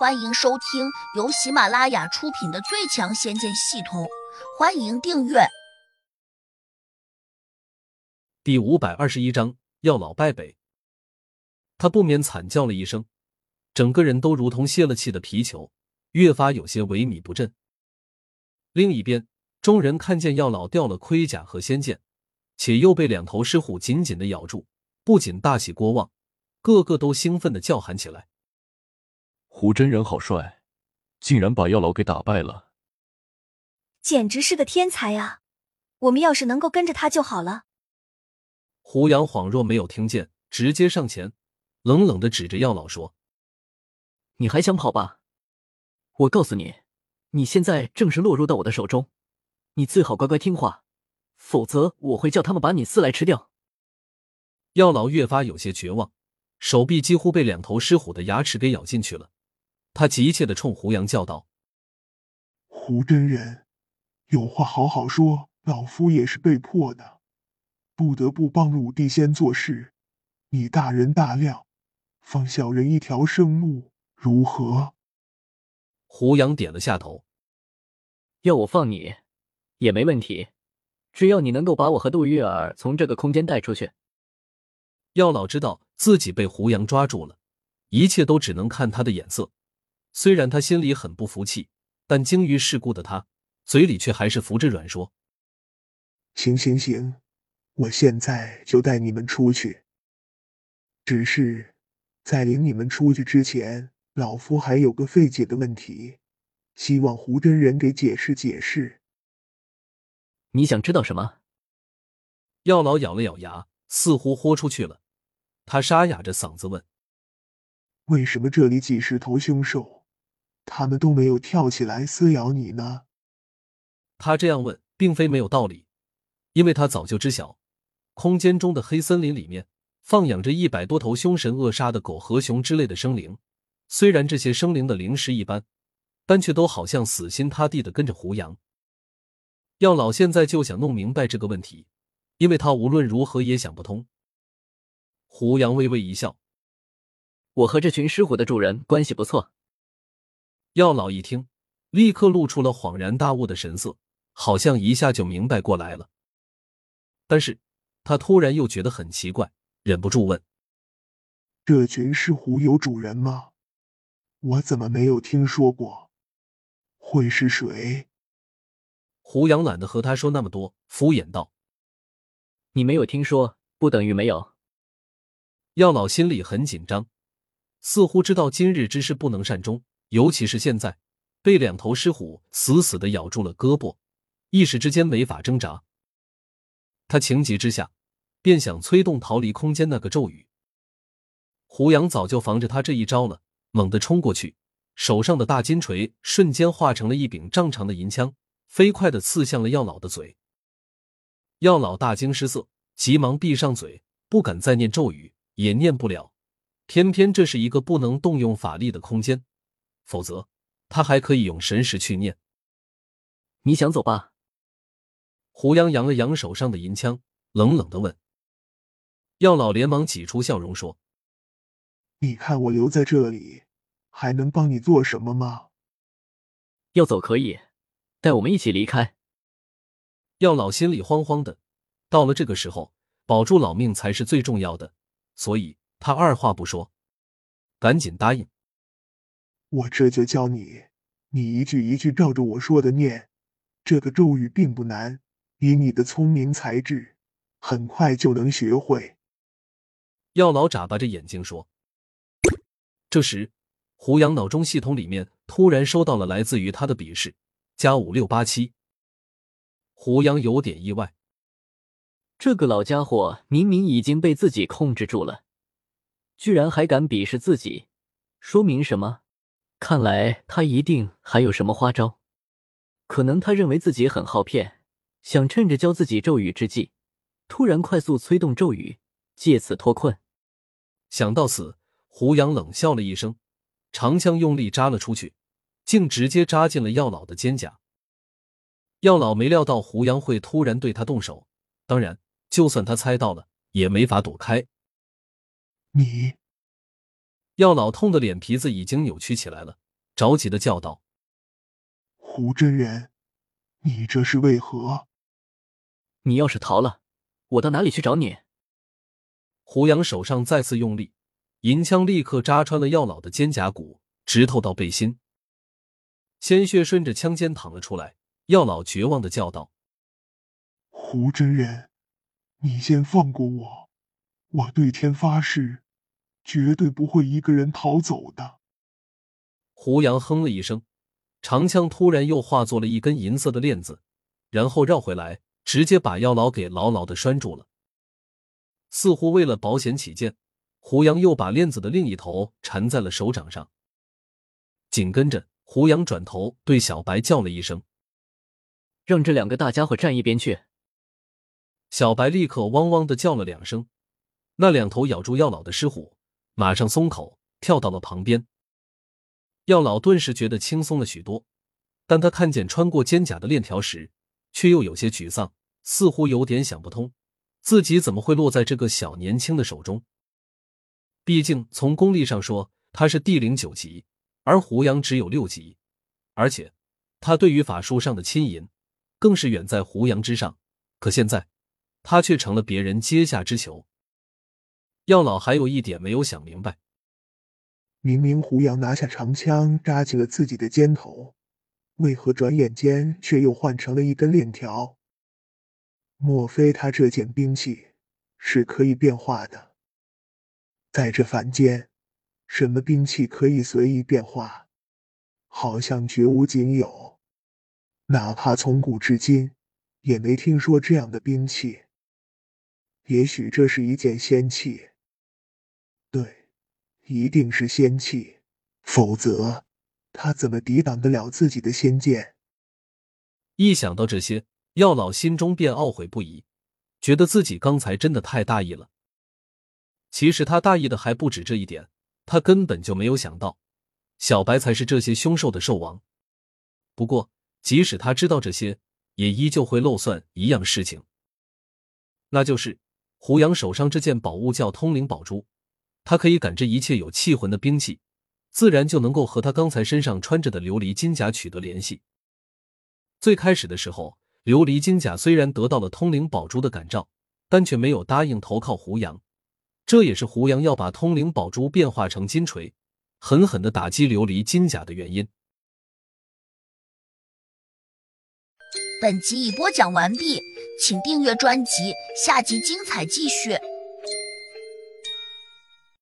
欢迎收听由喜马拉雅出品的《最强仙剑系统》，欢迎订阅。第五百二十一章，药老败北。他不免惨叫了一声，整个人都如同泄了气的皮球，越发有些萎靡不振。另一边，众人看见药老掉了盔甲和仙剑，且又被两头狮虎紧紧的咬住，不仅大喜过望，个个都兴奋的叫喊起来。胡真人好帅，竟然把药老给打败了，简直是个天才啊！我们要是能够跟着他就好了。胡杨恍若没有听见，直接上前，冷冷的指着药老说：“你还想跑吧？我告诉你，你现在正是落入到我的手中，你最好乖乖听话，否则我会叫他们把你撕来吃掉。”药老越发有些绝望，手臂几乎被两头狮虎的牙齿给咬进去了。他急切的冲胡杨叫道：“胡真人，有话好好说，老夫也是被迫的，不得不帮鲁地仙做事。你大人大量，放小人一条生路，如何？”胡杨点了下头：“要我放你，也没问题，只要你能够把我和杜月儿从这个空间带出去。”药老知道自己被胡杨抓住了，一切都只能看他的眼色。虽然他心里很不服气，但精于世故的他，嘴里却还是扶着软说：“行行行，我现在就带你们出去。只是在领你们出去之前，老夫还有个费解的问题，希望胡真人给解释解释。你想知道什么？”药老咬了咬牙，似乎豁出去了。他沙哑着嗓子问：“为什么这里几十头凶兽？”他们都没有跳起来撕咬你呢。他这样问，并非没有道理，因为他早就知晓，空间中的黑森林里面放养着一百多头凶神恶煞的狗和熊之类的生灵。虽然这些生灵的灵识一般，但却都好像死心塌地的跟着胡杨。药老现在就想弄明白这个问题，因为他无论如何也想不通。胡杨微微一笑：“我和这群狮虎的主人关系不错。”药老一听，立刻露出了恍然大悟的神色，好像一下就明白过来了。但是，他突然又觉得很奇怪，忍不住问：“这群狮虎有主人吗？我怎么没有听说过？会是谁？”胡杨懒得和他说那么多，敷衍道：“你没有听说，不等于没有。”药老心里很紧张，似乎知道今日之事不能善终。尤其是现在，被两头狮虎死死的咬住了胳膊，一时之间没法挣扎。他情急之下，便想催动逃离空间那个咒语。胡杨早就防着他这一招了，猛地冲过去，手上的大金锤瞬间化成了一柄丈长的银枪，飞快的刺向了药老的嘴。药老大惊失色，急忙闭上嘴，不敢再念咒语，也念不了。偏偏这是一个不能动用法力的空间。否则，他还可以用神识去念。你想走吧？胡杨扬了扬手上的银枪，冷冷的问。药老连忙挤出笑容说：“你看我留在这里，还能帮你做什么吗？要走可以，带我们一起离开。”药老心里慌慌的，到了这个时候，保住老命才是最重要的，所以他二话不说，赶紧答应。我这就教你，你一句一句照着我说的念。这个咒语并不难，以你的聪明才智，很快就能学会。药老眨巴着眼睛说。这时，胡杨脑中系统里面突然收到了来自于他的笔试，加五六八七。胡杨有点意外，这个老家伙明明已经被自己控制住了，居然还敢鄙视自己，说明什么？看来他一定还有什么花招，可能他认为自己很好骗，想趁着教自己咒语之际，突然快速催动咒语，借此脱困。想到此，胡杨冷笑了一声，长枪用力扎了出去，竟直接扎进了药老的肩胛。药老没料到胡杨会突然对他动手，当然，就算他猜到了，也没法躲开。你。药老痛的脸皮子已经扭曲起来了，着急的叫道：“胡真人，你这是为何？你要是逃了，我到哪里去找你？”胡杨手上再次用力，银枪立刻扎穿了药老的肩胛骨，直透到背心，鲜血顺着枪尖淌了出来。药老绝望的叫道：“胡真人，你先放过我！我对天发誓，绝对不会一个人逃走的。”胡杨哼了一声，长枪突然又化作了一根银色的链子，然后绕回来，直接把药老给牢牢的拴住了。似乎为了保险起见，胡杨又把链子的另一头缠在了手掌上。紧跟着，胡杨转头对小白叫了一声。让这两个大家伙站一边去！小白立刻汪汪的叫了两声，那两头咬住药老的狮虎马上松口，跳到了旁边。药老顿时觉得轻松了许多，但他看见穿过肩胛的链条时，却又有些沮丧，似乎有点想不通，自己怎么会落在这个小年轻的手中？毕竟从功力上说，他是地灵九级，而胡杨只有六级，而且他对于法术上的亲银。更是远在胡杨之上，可现在他却成了别人阶下之囚。药老还有一点没有想明白：明明胡杨拿下长枪扎进了自己的肩头，为何转眼间却又换成了一根链条？莫非他这件兵器是可以变化的？在这凡间，什么兵器可以随意变化？好像绝无仅有。哪怕从古至今，也没听说这样的兵器。也许这是一件仙器。一定是仙器，否则他怎么抵挡得了自己的仙剑？一想到这些，药老心中便懊悔不已，觉得自己刚才真的太大意了。其实他大意的还不止这一点，他根本就没有想到，小白才是这些凶兽的兽王。不过。即使他知道这些，也依旧会漏算一样事情，那就是胡杨手上这件宝物叫通灵宝珠，他可以感知一切有气魂的兵器，自然就能够和他刚才身上穿着的琉璃金甲取得联系。最开始的时候，琉璃金甲虽然得到了通灵宝珠的感召，但却没有答应投靠胡杨，这也是胡杨要把通灵宝珠变化成金锤，狠狠的打击琉璃金甲的原因。本集已播讲完毕，请订阅专辑，下集精彩继续。